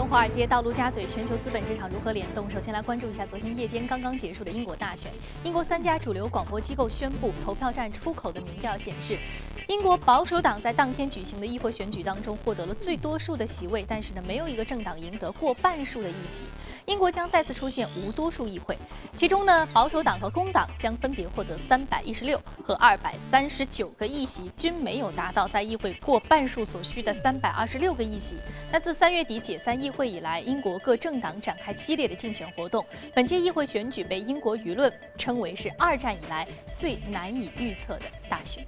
从华尔街到陆家嘴，全球资本市场如何联动？首先来关注一下昨天夜间刚刚结束的英国大选。英国三家主流广播机构宣布，投票站出口的民调显示，英国保守党在当天举行的议会选举当中获得了最多数的席位，但是呢，没有一个政党赢得过半数的议席。英国将再次出现无多数议会，其中呢，保守党和工党将分别获得三百一十六和二百三十九个议席，均没有达到在议会过半数所需的三百二十六个议席。那自三月底解散议会以来，英国各政党展开激烈的竞选活动。本届议会选举被英国舆论称为是二战以来最难以预测的大选。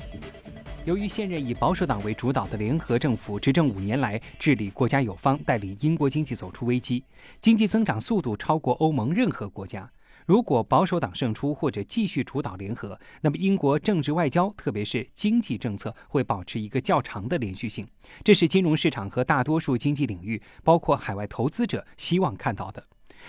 由于现任以保守党为主导的联合政府执政五年来治理国家有方，带领英国经济走出危机，经济增长速度超过欧盟任何国家。如果保守党胜出或者继续主导联合，那么英国政治外交，特别是经济政策会保持一个较长的连续性。这是金融市场和大多数经济领域，包括海外投资者希望看到的。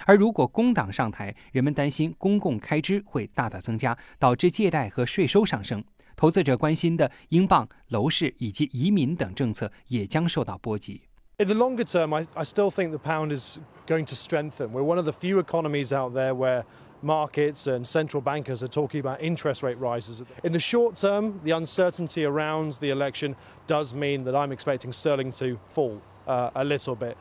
而如果工党上台，人们担心公共开支会大大增加，导致借贷和税收上升。投资者关心的英镑、楼市以及移民等政策也将受到波及。In the longer term, I, I still think the pound is going to strengthen. We're one of the few economies out there where markets and central bankers are talking about interest rate rises. In the short term, the uncertainty around the election does mean that I'm expecting sterling to fall uh, a little bit.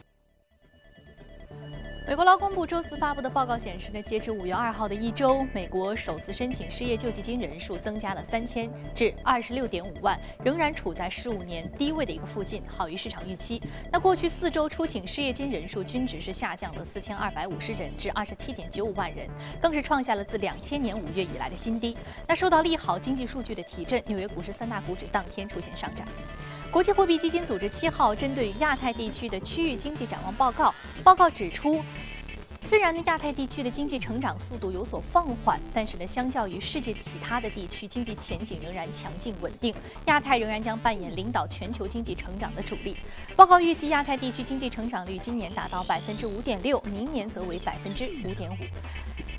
美国劳工部周四发布的报告显示呢，截至五月二号的一周，美国首次申请失业救济金人数增加了三千至二十六点五万，仍然处在十五年低位的一个附近，好于市场预期。那过去四周出请失业金人数均值是下降了四千二百五十人至二十七点九五万人，更是创下了自两千年五月以来的新低。那受到利好经济数据的提振，纽约股市三大股指当天出现上涨。国际货币基金组织七号针对亚太地区的区域经济展望报告，报告指出，虽然呢亚太地区的经济成长速度有所放缓，但是呢相较于世界其他的地区，经济前景仍然强劲稳定，亚太仍然将扮演领导全球经济成长的主力。报告预计亚太地区经济成长率今年达到百分之五点六，明年则为百分之五点五。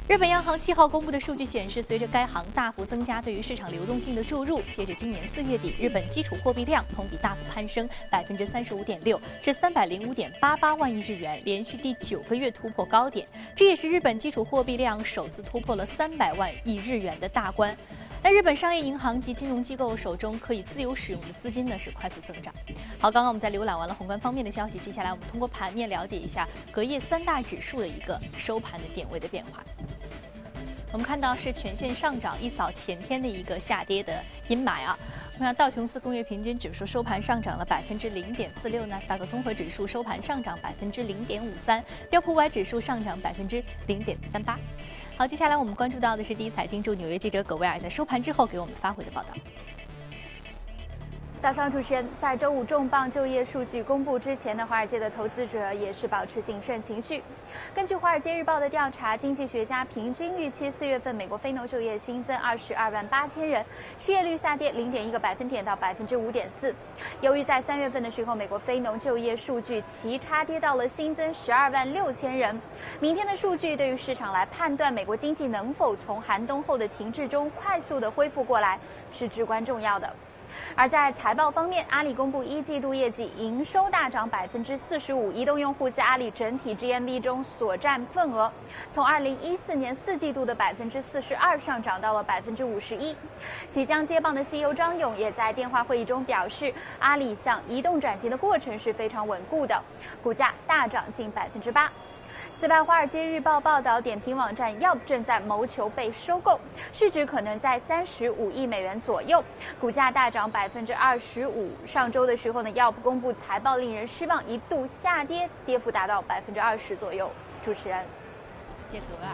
日本央行七号公布的数据显示，随着该行大幅增加对于市场流动性的注入，截至今年四月底，日本基础货币量同比大幅攀升百分之三十五点六，至三百零五点八八万亿日元，连续第九个月突破高点。这也是日本基础货币量首次突破了三百万亿日元的大关。那日本商业银行及金融机构手中可以自由使用的资金呢是快速增长。好，刚刚我们在浏览完了宏观方面的消息，接下来我们通过盘面了解一下隔夜三大指数的一个收盘的点位的变化。我们看到是全线上涨，一扫前天的一个下跌的阴霾啊。那道琼斯工业平均指数收盘上涨了百分之零点四六，纳斯达克综合指数收盘上涨百分之零点五三，标普五百指数上涨百分之零点三八。好，接下来我们关注到的是第一财经驻纽约记者葛薇尔在收盘之后给我们发回的报道。早上，主持人在周五重磅就业数据公布之前呢，华尔街的投资者也是保持谨慎情绪。根据《华尔街日报》的调查，经济学家平均预期四月份美国非农就业新增二十二万八千人，失业率下跌零点一个百分点到百分之五点四。由于在三月份的时候，美国非农就业数据齐差跌到了新增十二万六千人，明天的数据对于市场来判断美国经济能否从寒冬后的停滞中快速的恢复过来是至关重要的。而在财报方面，阿里公布一季度业绩，营收大涨百分之四十五，移动用户在阿里整体 GMV 中所占份额，从二零一四年四季度的百分之四十二上涨到了百分之五十一。即将接棒的 CEO 张勇也在电话会议中表示，阿里向移动转型的过程是非常稳固的，股价大涨近百分之八。此外，《华尔街日报》报道，点评网站 Yelp 正在谋求被收购，市值可能在三十五亿美元左右，股价大涨百分之二十五。上周的时候呢，Yelp 公布财报令人失望，一度下跌，跌幅达到百分之二十左右。主持人。谢格尔。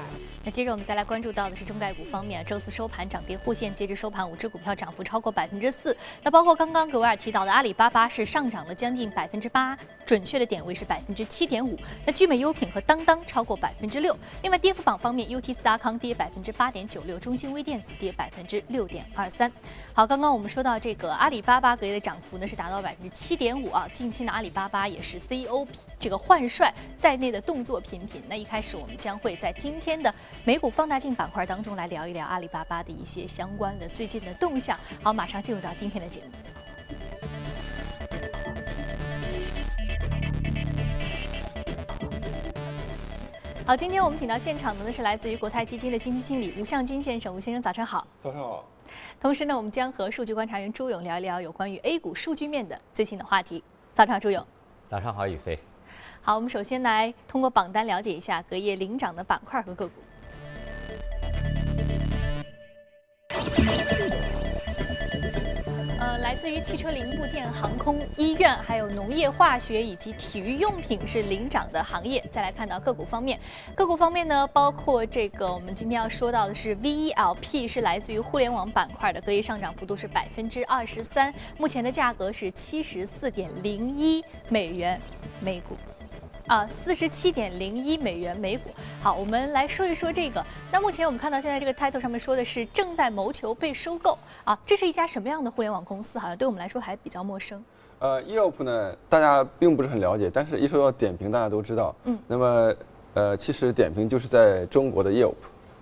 那接着我们再来关注到的是中概股方面，周四收盘涨跌互现，截至收盘五只股票涨幅超过百分之四。那包括刚刚格维尔提到的阿里巴巴是上涨了将近百分之八，准确的点位是百分之七点五。那聚美优品和当当超过百分之六。另外跌幅榜方面，UT 四阿康跌百分之八点九六，中兴微电子跌百分之六点二三。好，刚刚我们说到这个阿里巴巴隔夜的涨幅呢是达到百分之七点五啊。近期呢阿里巴巴也是 CEO 这个换帅在内的动作频频。那一开始我们将会在在今天的美股放大镜板块当中来聊一聊阿里巴巴的一些相关的最近的动向。好，马上进入到今天的节目。好，今天我们请到现场的呢是来自于国泰基金的基金经理吴向军先生，吴先生早上好。早上好。同时呢，我们将和数据观察员朱勇聊一聊有关于 A 股数据面的最新的话题。早上好，朱勇。早上好，宇飞。好，我们首先来通过榜单了解一下隔夜领涨的板块和个股。来自于汽车零部件、航空、医院，还有农业化学以及体育用品是领涨的行业。再来看到个股方面，个股方面呢，包括这个我们今天要说到的是 VELP，是来自于互联网板块的，隔夜上涨幅度是百分之二十三，目前的价格是七十四点零一美元每股。啊，四十七点零一美元每股。好，我们来说一说这个。那目前我们看到现在这个 title 上面说的是正在谋求被收购啊，这是一家什么样的互联网公司？好像对我们来说还比较陌生。呃，Yelp 呢，大家并不是很了解，但是一说到点评，大家都知道。嗯。那么，呃，其实点评就是在中国的 Yelp，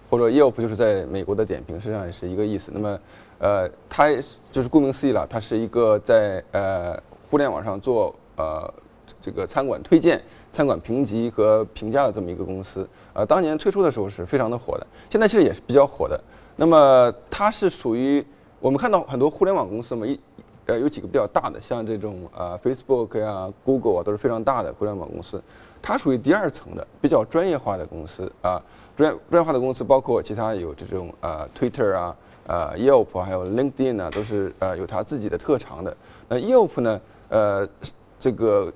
或者 Yelp 就是在美国的点评，实际上也是一个意思。那么，呃，它就是顾名思义了，它是一个在呃互联网上做呃这个餐馆推荐。餐馆评级和评价的这么一个公司，呃，当年推出的时候是非常的火的，现在其实也是比较火的。那么它是属于我们看到很多互联网公司嘛，一呃有几个比较大的，像这种呃 Facebook 呀、Google 啊都是非常大的互联网公司。它属于第二层的比较专业化的公司啊，专专业化的公司包括其他有这种呃 Twitter 啊、呃 Yelp 还有 LinkedIn 啊，都是呃有它自己的特长的。那 Yelp 呢，呃这个。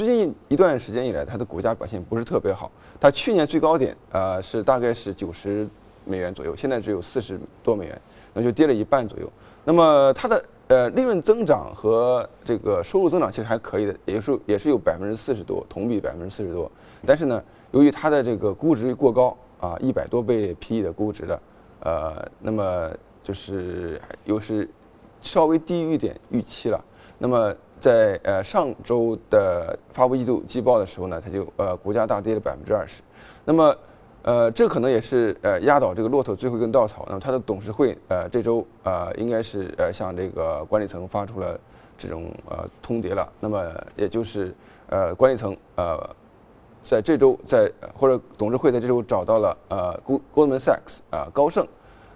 最近一段时间以来，它的股价表现不是特别好。它去年最高点呃是大概是九十美元左右，现在只有四十多美元，那就跌了一半左右。那么它的呃利润增长和这个收入增长其实还可以的，也是也是有百分之四十多，同比百分之四十多。但是呢，由于它的这个估值过高啊，一百多倍 PE 的估值的，呃，那么就是又是稍微低于一点预期了。那么在呃上周的发布季度季报的时候呢，它就呃股价大跌了百分之二十，那么呃这可能也是呃压倒这个骆驼最后一根稻草。那么它的董事会呃这周呃应该是呃向这个管理层发出了这种呃通牒了。那么也就是呃管理层呃在这周在或者董事会在这周找到了呃 Goldman Sachs 啊高盛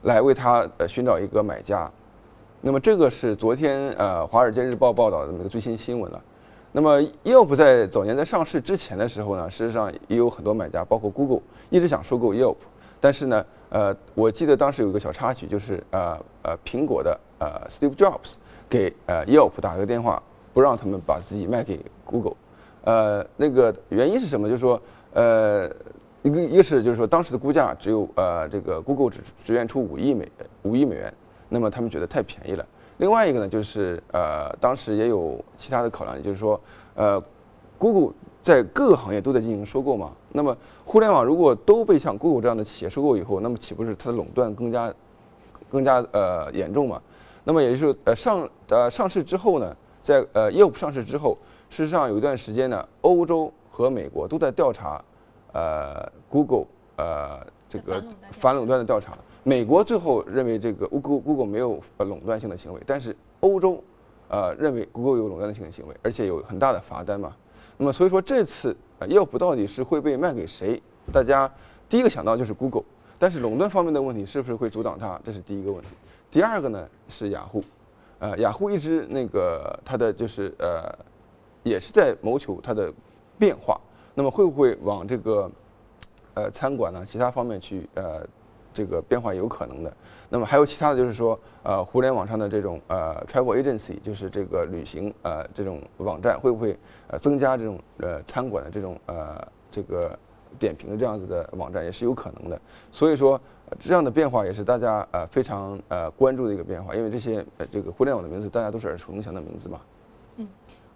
来为他呃寻找一个买家。那么这个是昨天呃《华尔街日报》报道的那个最新新闻了。那么 Yelp 在早年在上市之前的时候呢，事实上也有很多买家，包括 Google 一直想收购 Yelp，但是呢，呃，我记得当时有一个小插曲，就是呃呃苹果的呃 Steve Jobs 给呃 Yelp 打了个电话，不让他们把自己卖给 Google。呃，那个原因是什么？就是说，呃，一个一个是就是说当时的估价只有呃这个 Google 只只愿出五亿美五亿美元。那么他们觉得太便宜了。另外一个呢，就是呃，当时也有其他的考量，就是说，呃，Google 在各个行业都在进行收购嘛。那么互联网如果都被像 Google 这样的企业收购以后，那么岂不是它的垄断更加更加呃严重嘛？那么也就是呃上呃上市之后呢，在呃业务上市之后，事实上有一段时间呢，欧洲和美国都在调查呃 Google 呃这个反垄断的调查。美国最后认为这个 Google Google 没有呃垄断性的行为，但是欧洲，呃认为 Google 有垄断性的行为，而且有很大的罚单嘛。那么所以说这次呃 Yelp 到底是会被卖给谁？大家第一个想到就是 Google，但是垄断方面的问题是不是会阻挡它？这是第一个问题。第二个呢是雅虎，呃雅虎一直那个它的就是呃也是在谋求它的变化，那么会不会往这个呃餐馆呢其他方面去呃？这个变化有可能的，那么还有其他的就是说，呃，互联网上的这种呃 travel agency，就是这个旅行呃这种网站，会不会呃增加这种呃餐馆的这种呃这个点评的这样子的网站，也是有可能的。所以说，这样的变化也是大家呃非常呃关注的一个变化，因为这些呃这个互联网的名字，大家都是耳熟能详的名字嘛。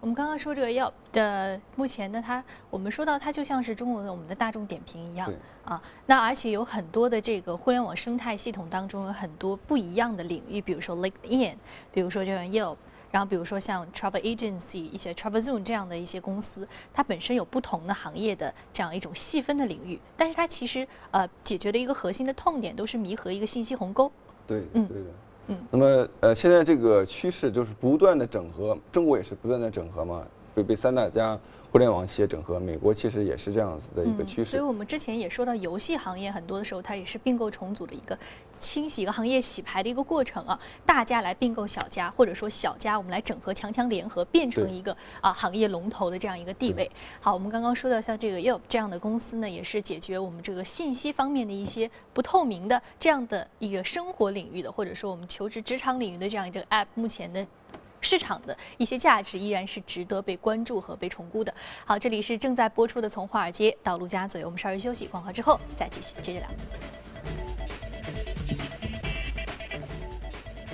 我们刚刚说这个要的，目前呢，它我们说到它就像是中国的我们的大众点评一样啊。那而且有很多的这个互联网生态系统当中有很多不一样的领域，比如说 LinkedIn，比如说这种 Yelp，然后比如说像 Travel Agency 一些 Travel Zone 这样的一些公司，它本身有不同的行业的这样一种细分的领域，但是它其实呃解决的一个核心的痛点都是弥合一个信息鸿沟。对，嗯，对的。那么呃，现在这个趋势就是不断的整合，中国也是不断的整合嘛，被被三大家互联网企业整合，美国其实也是这样子的一个趋势。所以我们之前也说到，游戏行业很多的时候，它也是并购重组的一个清洗一个行业洗牌的一个过程啊。大家来并购小家，或者说小家我们来整合强强联合，变成一个啊行业龙头的这样一个地位。好，我们刚刚说到像这个 Yelp 这样的公司呢，也是解决我们这个信息方面的一些不透明的这样的一个生活领域的，或者说我们求职职场领域的这样一个 App，目前的。市场的一些价值依然是值得被关注和被重估的。好，这里是正在播出的《从华尔街到陆家嘴》，我们稍事休息，广告之后再继续接着聊。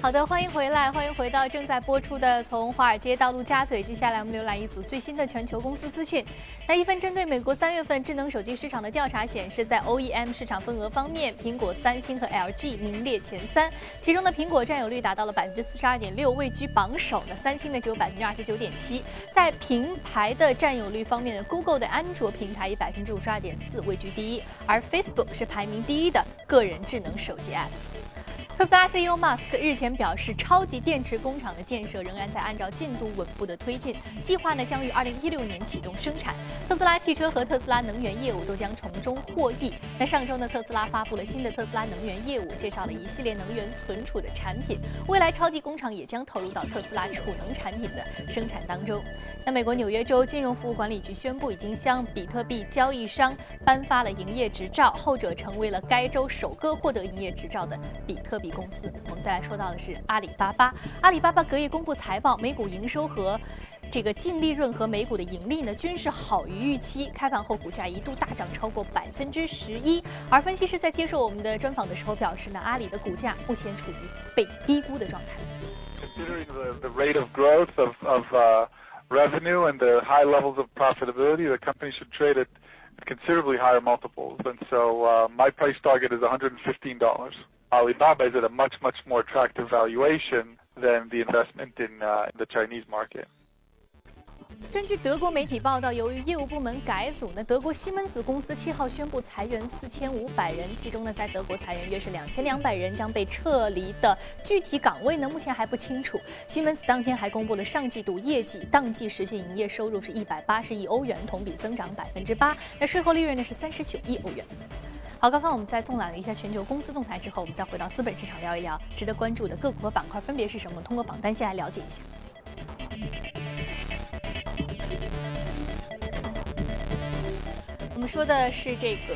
好的，欢迎回来，欢迎回到正在播出的《从华尔街到陆家嘴》。接下来我们浏览一组最新的全球公司资讯。那一份针对美国三月份智能手机市场的调查显示，在 OEM 市场份额方面，苹果、三星和 LG 名列前三。其中的苹果占有率达到了百分之四十二点六，位居榜首。那三星呢只有百分之二十九点七。在平台的占有率方面呢，Google 的安卓平台以百分之五十二点四位居第一，而 Facebook 是排名第一的个人智能手机 App。特斯拉 CEO 马斯克日前表示，超级电池工厂的建设仍然在按照进度稳步的推进，计划呢将于二零一六年启动生产。特斯拉汽车和特斯拉能源业务都将从中获益。那上周呢，特斯拉发布了新的特斯拉能源业务，介绍了一系列能源存储的产品。未来超级工厂也将投入到特斯拉储能产品的生产当中。那美国纽约州金融服务管理局宣布，已经向比特币交易商颁发了营业执照，后者成为了该州首个获得营业执照的比特币。公司，我们再来说到的是阿里巴巴。阿里巴巴隔夜公布财报，每股营收和这个净利润和每股的盈利呢，均是好于预期。开盘后股价一度大涨超过百分之十一。而分析师在接受我们的专访的时候表示呢，阿里的股价目前处于被低估的状态。Considering the the rate of growth of of revenue and the high levels of profitability, the company should trade at considerably higher multiples. And so uh, my price target is 115 dollars. Alibaba is at a much, much more attractive valuation than the investment in, uh, in the Chinese market. 根据德国媒体报道，由于业务部门改组，呢，德国西门子公司七号宣布裁员四千五百人，其中呢，在德国裁员约是两千两百人将被撤离的具体岗位呢，目前还不清楚。西门子当天还公布了上季度业绩，当季实现营业收入是一百八十亿欧元，同比增长百分之八，那税后利润呢是三十九亿欧元。好，刚刚我们在纵览了一下全球公司动态之后，我们再回到资本市场聊一聊值得关注的个股和板块分别是什么？通过榜单先来了解一下。们说的是这个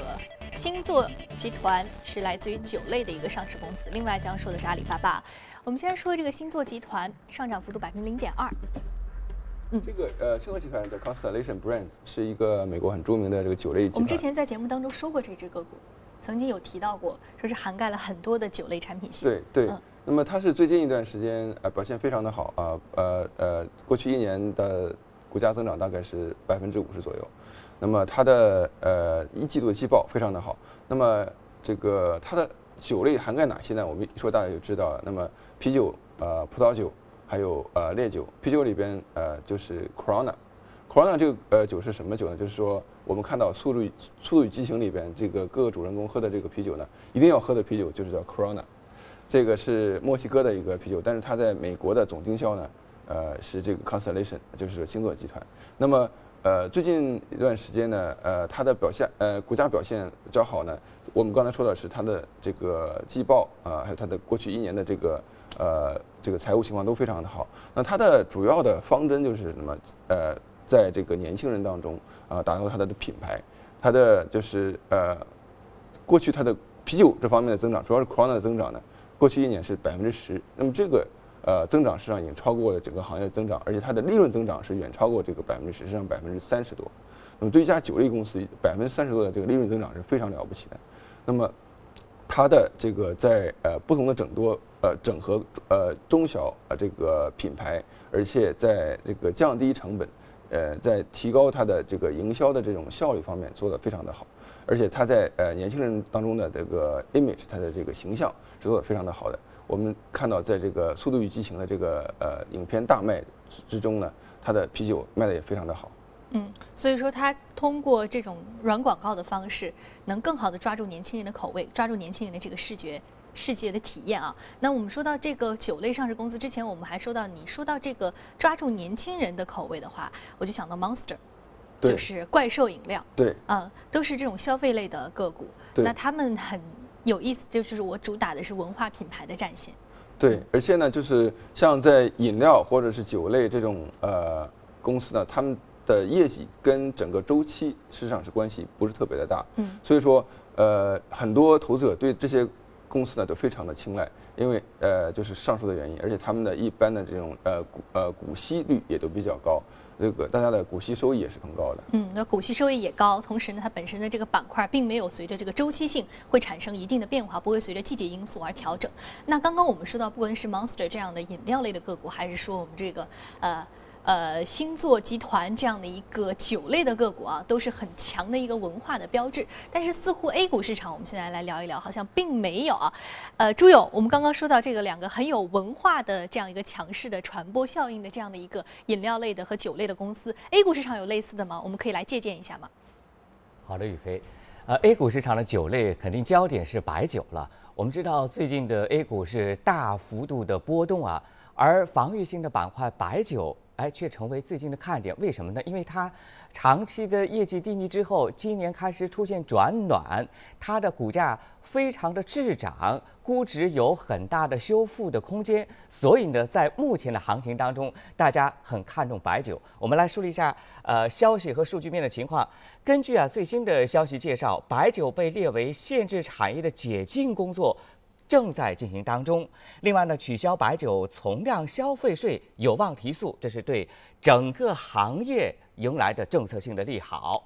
星座集团，是来自于酒类的一个上市公司。另外将说的是阿里巴巴。我们先说这个星座集团，上涨幅度百分之零点二。嗯，这个呃，星座集团的 Constellation Brands 是一个美国很著名的这个酒类集团。我们之前在节目当中说过这只个股，曾经有提到过，说是涵盖了很多的酒类产品线。对对。那么它是最近一段时间呃表现非常的好啊呃呃，过去一年的股价增长大概是百分之五十左右。那么它的呃一季度的季报非常的好。那么这个它的酒类涵盖哪些呢？我们一说大家就知道了。那么啤酒、呃葡萄酒。还有呃烈酒，啤酒里边呃就是 Corona，Corona 这个呃酒是什么酒呢？就是说我们看到《速度与速度与激情》里边这个各个主人公喝的这个啤酒呢，一定要喝的啤酒就是叫 Corona，这个是墨西哥的一个啤酒，但是它在美国的总经销呢，呃是这个 Constellation，就是星座集团。那么呃最近一段时间呢，呃它的表现呃股价表现较好呢，我们刚才说的是它的这个季报啊，还有它的过去一年的这个。呃，这个财务情况都非常的好。那它的主要的方针就是什么？呃，在这个年轻人当中啊，打造它的品牌。它的就是呃，过去它的啤酒这方面的增长，主要是 Corona 的增长呢，过去一年是百分之十。那么这个呃增长实际上已经超过了整个行业增长，而且它的利润增长是远超过这个百分之十，实际上百分之三十多。那么对一家酒类公司，百分之三十多的这个利润增长是非常了不起的。那么它的这个在呃不同的整多。呃，整合呃中小呃这个品牌，而且在这个降低成本，呃，在提高它的这个营销的这种效率方面做得非常的好，而且它在呃年轻人当中的这个 image，它的这个形象是做得非常的好的。我们看到在这个《速度与激情》的这个呃影片大卖之中呢，它的啤酒卖的也非常的好。嗯，所以说它通过这种软广告的方式，能更好的抓住年轻人的口味，抓住年轻人的这个视觉。世界的体验啊，那我们说到这个酒类上市公司之前，我们还说到你说到这个抓住年轻人的口味的话，我就想到 Monster。就是怪兽饮料，对，嗯，都是这种消费类的个股。那他们很有意思，就是我主打的是文化品牌的战线。对，而且呢，就是像在饮料或者是酒类这种呃公司呢，他们的业绩跟整个周期实际上是关系不是特别的大。嗯。所以说，呃，很多投资者对这些公司呢都非常的青睐，因为呃就是上述的原因，而且他们的一般的这种呃股呃股息率也都比较高。这个大家的股息收益也是很高的。嗯，那股息收益也高，同时呢，它本身的这个板块并没有随着这个周期性会产生一定的变化，不会随着季节因素而调整。那刚刚我们说到，不管是 Monster 这样的饮料类的个股，还是说我们这个呃。呃，星座集团这样的一个酒类的个股啊，都是很强的一个文化的标志。但是似乎 A 股市场，我们现在来聊一聊，好像并没有啊。呃，朱勇，我们刚刚说到这个两个很有文化的这样一个强势的传播效应的这样的一个饮料类的和酒类的公司，A 股市场有类似的吗？我们可以来借鉴一下吗？好的，宇飞。呃，A 股市场的酒类肯定焦点是白酒了。我们知道最近的 A 股是大幅度的波动啊，而防御性的板块白酒。哎，却成为最近的看点，为什么呢？因为它长期的业绩低迷之后，今年开始出现转暖，它的股价非常的滞涨，估值有很大的修复的空间。所以呢，在目前的行情当中，大家很看重白酒。我们来梳理一下呃消息和数据面的情况。根据啊最新的消息介绍，白酒被列为限制产业的解禁工作。正在进行当中。另外呢，取消白酒从量消费税有望提速，这是对整个行业迎来的政策性的利好。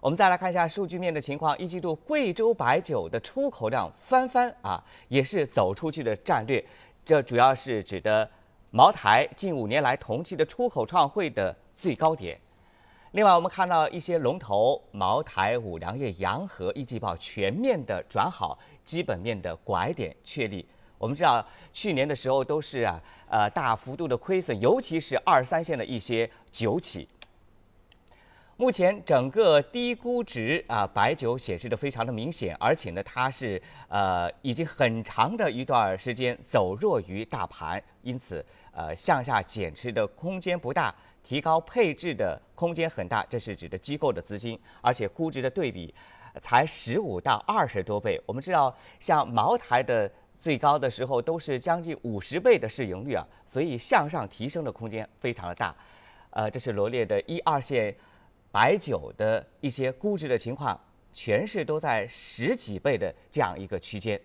我们再来看一下数据面的情况，一季度贵州白酒的出口量翻番啊，也是走出去的战略。这主要是指的茅台近五年来同期的出口创汇的最高点。另外，我们看到一些龙头，茅台、五粮液、洋河一季报全面的转好。基本面的拐点确立。我们知道，去年的时候都是啊，呃，大幅度的亏损，尤其是二三线的一些酒企。目前整个低估值啊，白酒显示的非常的明显，而且呢，它是呃，已经很长的一段时间走弱于大盘，因此呃，向下减持的空间不大，提高配置的空间很大。这是指的机构的资金，而且估值的对比。才十五到二十多倍，我们知道，像茅台的最高的时候都是将近五十倍的市盈率啊，所以向上提升的空间非常的大。呃，这是罗列的一二线白酒的一些估值的情况，全是都在十几倍的这样一个区间。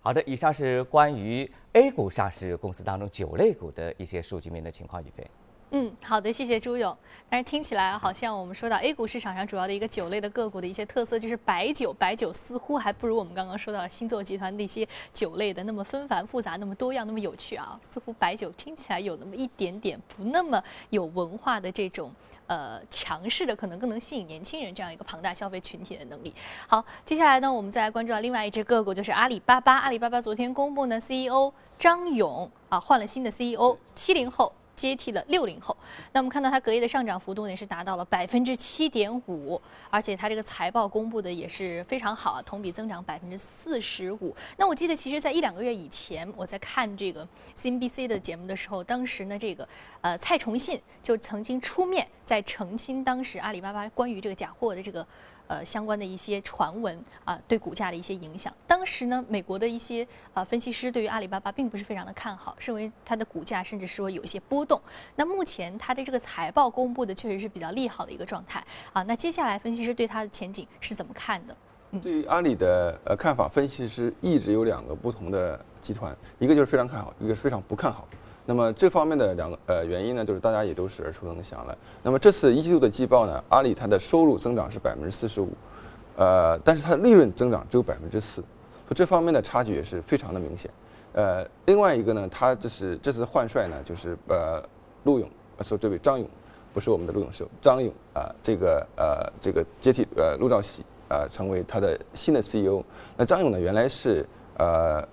好的，以上是关于 A 股上市公司当中酒类股的一些数据面的情况，宇飞。嗯，好的，谢谢朱勇。但是听起来好像我们说到 A 股市场上主要的一个酒类的个股的一些特色，就是白酒。白酒似乎还不如我们刚刚说到的星座集团那些酒类的那么纷繁复杂、那么多样、那么有趣啊。似乎白酒听起来有那么一点点不那么有文化的这种呃强势的，可能更能吸引年轻人这样一个庞大消费群体的能力。好，接下来呢，我们再来关注到另外一只个股，就是阿里巴巴。阿里巴巴昨天公布呢，CEO 张勇啊换了新的 CEO，七零后。接替了六零后，那我们看到它隔夜的上涨幅度呢是达到了百分之七点五，而且它这个财报公布的也是非常好啊，同比增长百分之四十五。那我记得其实在一两个月以前，我在看这个 CNBC 的节目的时候，当时呢这个呃蔡崇信就曾经出面在澄清当时阿里巴巴关于这个假货的这个。呃，相关的一些传闻啊，对股价的一些影响。当时呢，美国的一些啊分析师对于阿里巴巴并不是非常的看好，认为它的股价甚至说有一些波动。那目前它的这个财报公布的确实是比较利好的一个状态啊。那接下来分析师对它的前景是怎么看的？对于阿里的呃看法，分析师一直有两个不同的集团，一个就是非常看好，一个是非常不看好。那么这方面的两个呃原因呢，就是大家也都是耳熟能详了。那么这次一季度的季报呢，阿里它的收入增长是百分之四十五，呃，但是它的利润增长只有百分之四，所以这方面的差距也是非常的明显。呃，另外一个呢，它就是这次换帅呢，就是呃陆勇，说对不对？张勇，不是我们的陆勇，是张勇啊，这个呃这个接替呃陆兆禧啊，成为他的新的 CEO。那张勇呢，原来是呃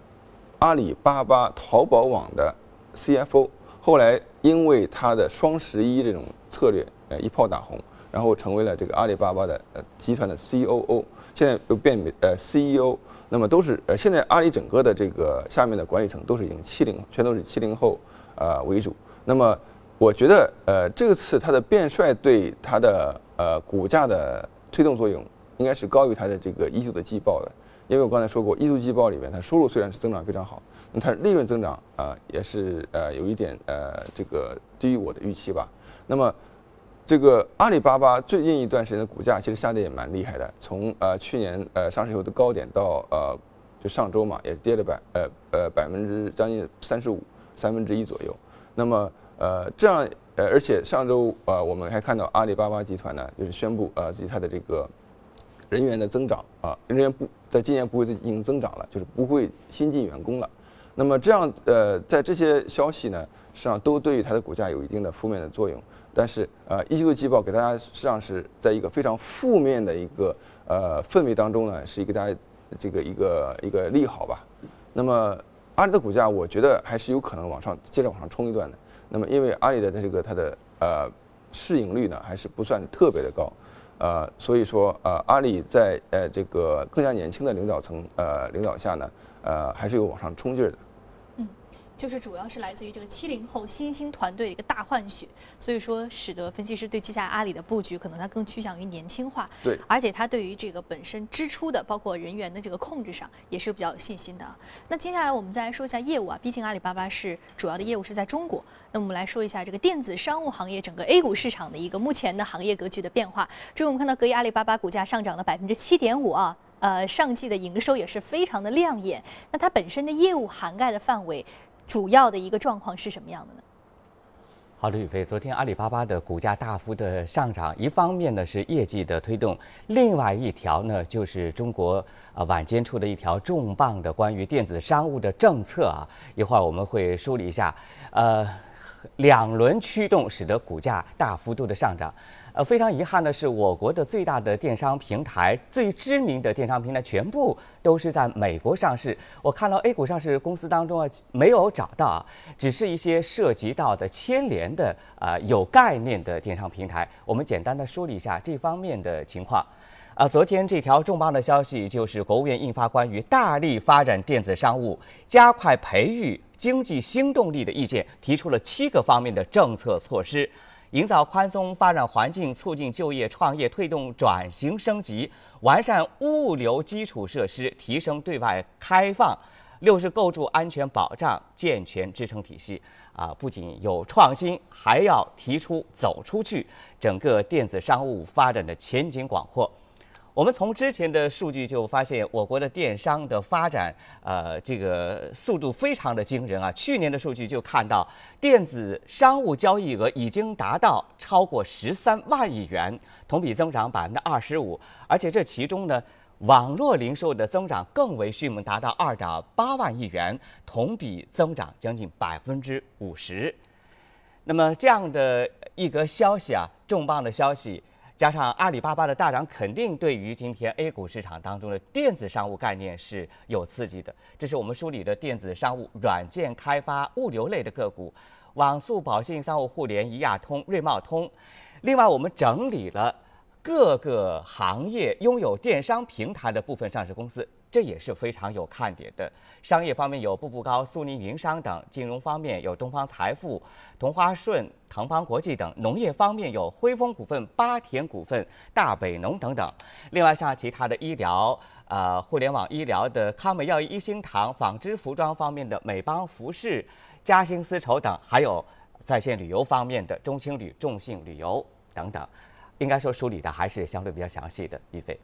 阿里巴巴淘宝网的。CFO 后来因为他的双十一这种策略，呃一炮打红，然后成为了这个阿里巴巴的呃集团的 COO，现在又变呃 CEO，那么都是呃现在阿里整个的这个下面的管理层都是已经七零，全都是七零后呃为主。那么我觉得呃这次他的变帅对他的呃股价的推动作用应该是高于它的这个一季度的季报的，因为我刚才说过，一季度季报里面它收入虽然是增长非常好，那它利润增长啊也是呃有一点呃这个低于我的预期吧。那么这个阿里巴巴最近一段时间的股价其实下跌也蛮厉害的，从呃去年呃上市以后的高点到呃就上周嘛也跌了百呃呃百分之将近三十五三分之一左右。那么呃这样呃而且上周呃我们还看到阿里巴巴集团呢就是宣布呃它的这个人员的增长啊人员不在今年不会再进行增长了，就是不会新进员工了。那么这样呃在这些消息呢实际上都对于它的股价有一定的负面的作用。但是，呃，一季度季报给大家实际上是在一个非常负面的一个呃氛围当中呢，是一个大家这个一个一个利好吧。那么，阿里的股价我觉得还是有可能往上接着往上冲一段的。那么，因为阿里的这个它的呃市盈率呢还是不算特别的高，呃，所以说呃阿里在呃这个更加年轻的领导层呃领导下呢，呃还是有往上冲劲的。就是主要是来自于这个七零后新兴团队的一个大换血，所以说使得分析师对接下来阿里的布局可能它更趋向于年轻化，对，而且它对于这个本身支出的包括人员的这个控制上也是比较有信心的。那接下来我们再来说一下业务啊，毕竟阿里巴巴是主要的业务是在中国，那我们来说一下这个电子商务行业整个 A 股市场的一个目前的行业格局的变化。注意我们看到隔夜阿里巴巴股价上涨了百分之七点五啊，呃，上季的营收也是非常的亮眼。那它本身的业务涵盖的范围。主要的一个状况是什么样的呢？好的，宇飞，昨天阿里巴巴的股价大幅的上涨，一方面呢是业绩的推动，另外一条呢就是中国啊晚间出的一条重磅的关于电子商务的政策啊，一会儿我们会梳理一下，呃，两轮驱动使得股价大幅度的上涨。呃，非常遗憾的是，我国的最大的电商平台、最知名的电商平台，全部都是在美国上市。我看到 A 股上市公司当中啊，没有找到啊，只是一些涉及到的牵连的啊有概念的电商平台。我们简单的梳理一下这方面的情况。啊，昨天这条重磅的消息就是国务院印发关于大力发展电子商务、加快培育经济新动力的意见，提出了七个方面的政策措施。营造宽松发展环境，促进就业创业，推动转型升级，完善物流基础设施，提升对外开放。六是构筑安全保障健全支撑体系。啊，不仅有创新，还要提出走出去，整个电子商务发展的前景广阔。我们从之前的数据就发现，我国的电商的发展，呃，这个速度非常的惊人啊！去年的数据就看到，电子商务交易额已经达到超过十三万亿元，同比增长百分之二十五，而且这其中呢，网络零售的增长更为迅猛，达到二点八万亿元，同比增长将近百分之五十。那么这样的一个消息啊，重磅的消息。加上阿里巴巴的大涨，肯定对于今天 A 股市场当中的电子商务概念是有刺激的。这是我们梳理的电子商务、软件开发、物流类的个股，网速、宝信、商务互联、一亚通、瑞茂通。另外，我们整理了各个行业拥有电商平台的部分上市公司。这也是非常有看点的。商业方面有步步高、苏宁云商等；金融方面有东方财富、同花顺、腾邦国际等；农业方面有辉丰股份、八田股份、大北农等等。另外，像其他的医疗、呃互联网医疗的康美药业、一心堂；纺织服装方面的美邦服饰、嘉兴丝绸等；还有在线旅游方面的中青旅、众信旅游等等。应该说梳理的还是相对比较详细的，于飞。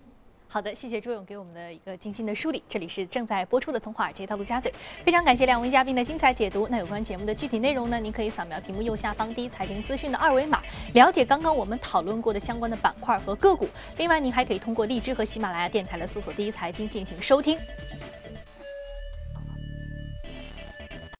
好的，谢谢朱勇给我们的一个精心的梳理。这里是正在播出的《从华尔街到陆家嘴》，非常感谢两位嘉宾的精彩解读。那有关节目的具体内容呢？您可以扫描屏幕右下方第一财经资讯的二维码，了解刚刚我们讨论过的相关的板块和个股。另外，您还可以通过荔枝和喜马拉雅电台来搜索“第一财经”进行收听。